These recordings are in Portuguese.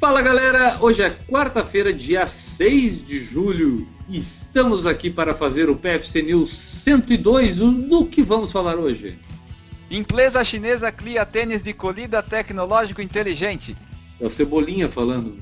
Fala galera, hoje é quarta-feira, dia 6 de julho, e estamos aqui para fazer o PFC News 102. Do que vamos falar hoje? Empresa chinesa cria tênis de colida tecnológico inteligente. É o Cebolinha falando.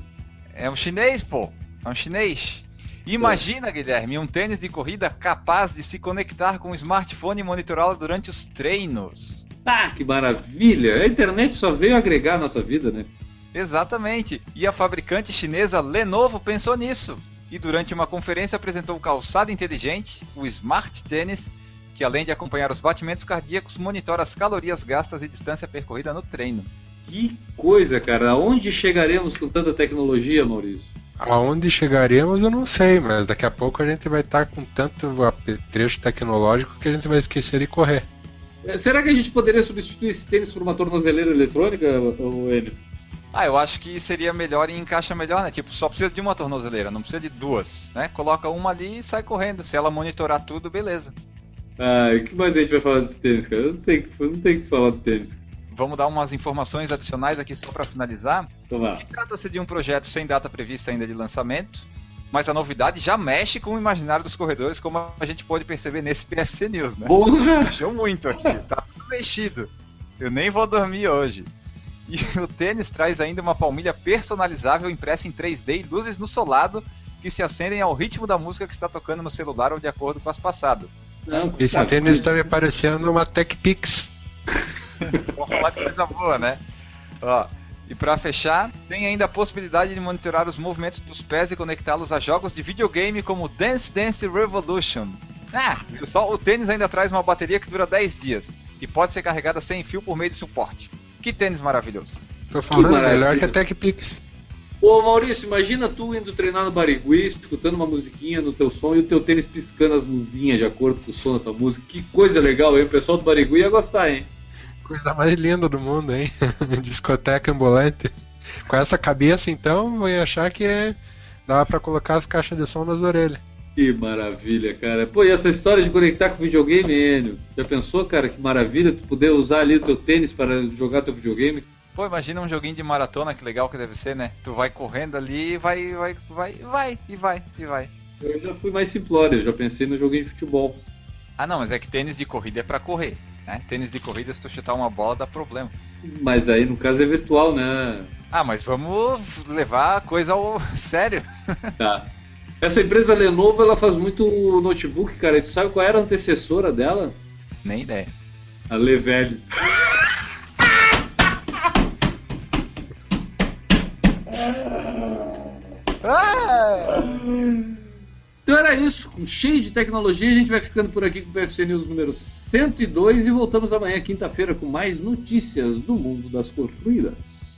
É um chinês, pô. É um chinês. Imagina, é. Guilherme, um tênis de corrida capaz de se conectar com o smartphone e monitorá-lo durante os treinos. Ah, que maravilha! A internet só veio agregar a nossa vida, né? Exatamente. E a fabricante chinesa Lenovo pensou nisso. E durante uma conferência apresentou o calçado inteligente, o Smart Tênis, que além de acompanhar os batimentos cardíacos, monitora as calorias gastas e distância percorrida no treino. Que coisa, cara! Aonde chegaremos com tanta tecnologia, Maurício? Aonde chegaremos eu não sei, mas daqui a pouco a gente vai estar com tanto trecho tecnológico que a gente vai esquecer de correr. É, será que a gente poderia substituir esse tênis por uma tornozeleira eletrônica, Enio? Ah, eu acho que seria melhor e encaixa melhor, né? Tipo, só precisa de uma tornozeleira, não precisa de duas, né? Coloca uma ali e sai correndo. Se ela monitorar tudo, beleza. Ah, o que mais a gente vai falar desse tênis, cara? Eu não sei, não tem o que falar do tênis. Vamos dar umas informações adicionais aqui só para finalizar. Então Trata-se de um projeto sem data prevista ainda de lançamento, mas a novidade já mexe com o imaginário dos corredores, como a gente pode perceber nesse PFC News, né? Porra! Mexeu muito aqui, tá tudo mexido. Eu nem vou dormir hoje. E o tênis traz ainda uma palmilha personalizável impressa em 3D e luzes no solado que se acendem ao ritmo da música que está tocando no celular ou de acordo com as passadas. Não, Esse tá tênis está me parecendo uma Tech Pix. Vamos falar de coisa boa, né? Ó, e para fechar, tem ainda a possibilidade de monitorar os movimentos dos pés e conectá-los a jogos de videogame como Dance Dance Revolution. Ah, só o tênis ainda traz uma bateria que dura 10 dias e pode ser carregada sem fio por meio de suporte. Que tênis maravilhoso. Tô falando melhor que a TechPix. Ô Maurício, imagina tu indo treinar no Barigui, escutando uma musiquinha no teu som e o teu tênis piscando as luzinhas de acordo com o som da tua música. Que coisa legal, hein? O pessoal do Barigui ia gostar, hein? Coisa mais linda do mundo, hein? Discoteca ambulante. Com essa cabeça, então, vou achar que é... dá para colocar as caixas de som nas orelhas. Que maravilha, cara. Pô, e essa história de conectar com videogame, Enio? Já pensou, cara, que maravilha tu poder usar ali o teu tênis para jogar teu videogame? Pô, imagina um joguinho de maratona, que legal que deve ser, né? Tu vai correndo ali e vai, vai, vai, vai, e vai, e vai. Eu já fui mais simplório, eu já pensei no joguinho de futebol. Ah não, mas é que tênis de corrida é para correr, né? Tênis de corrida, se tu chutar uma bola, dá problema. Mas aí no caso é virtual, né? Ah, mas vamos levar a coisa ao sério. Tá. Essa empresa Lenovo, ela faz muito notebook, cara. E tu sabe qual era a antecessora dela? Nem ideia. A Levelho. Então era isso, cheio de tecnologia, a gente vai ficando por aqui com o PFC News número 102 e voltamos amanhã, quinta-feira, com mais notícias do mundo das corridas.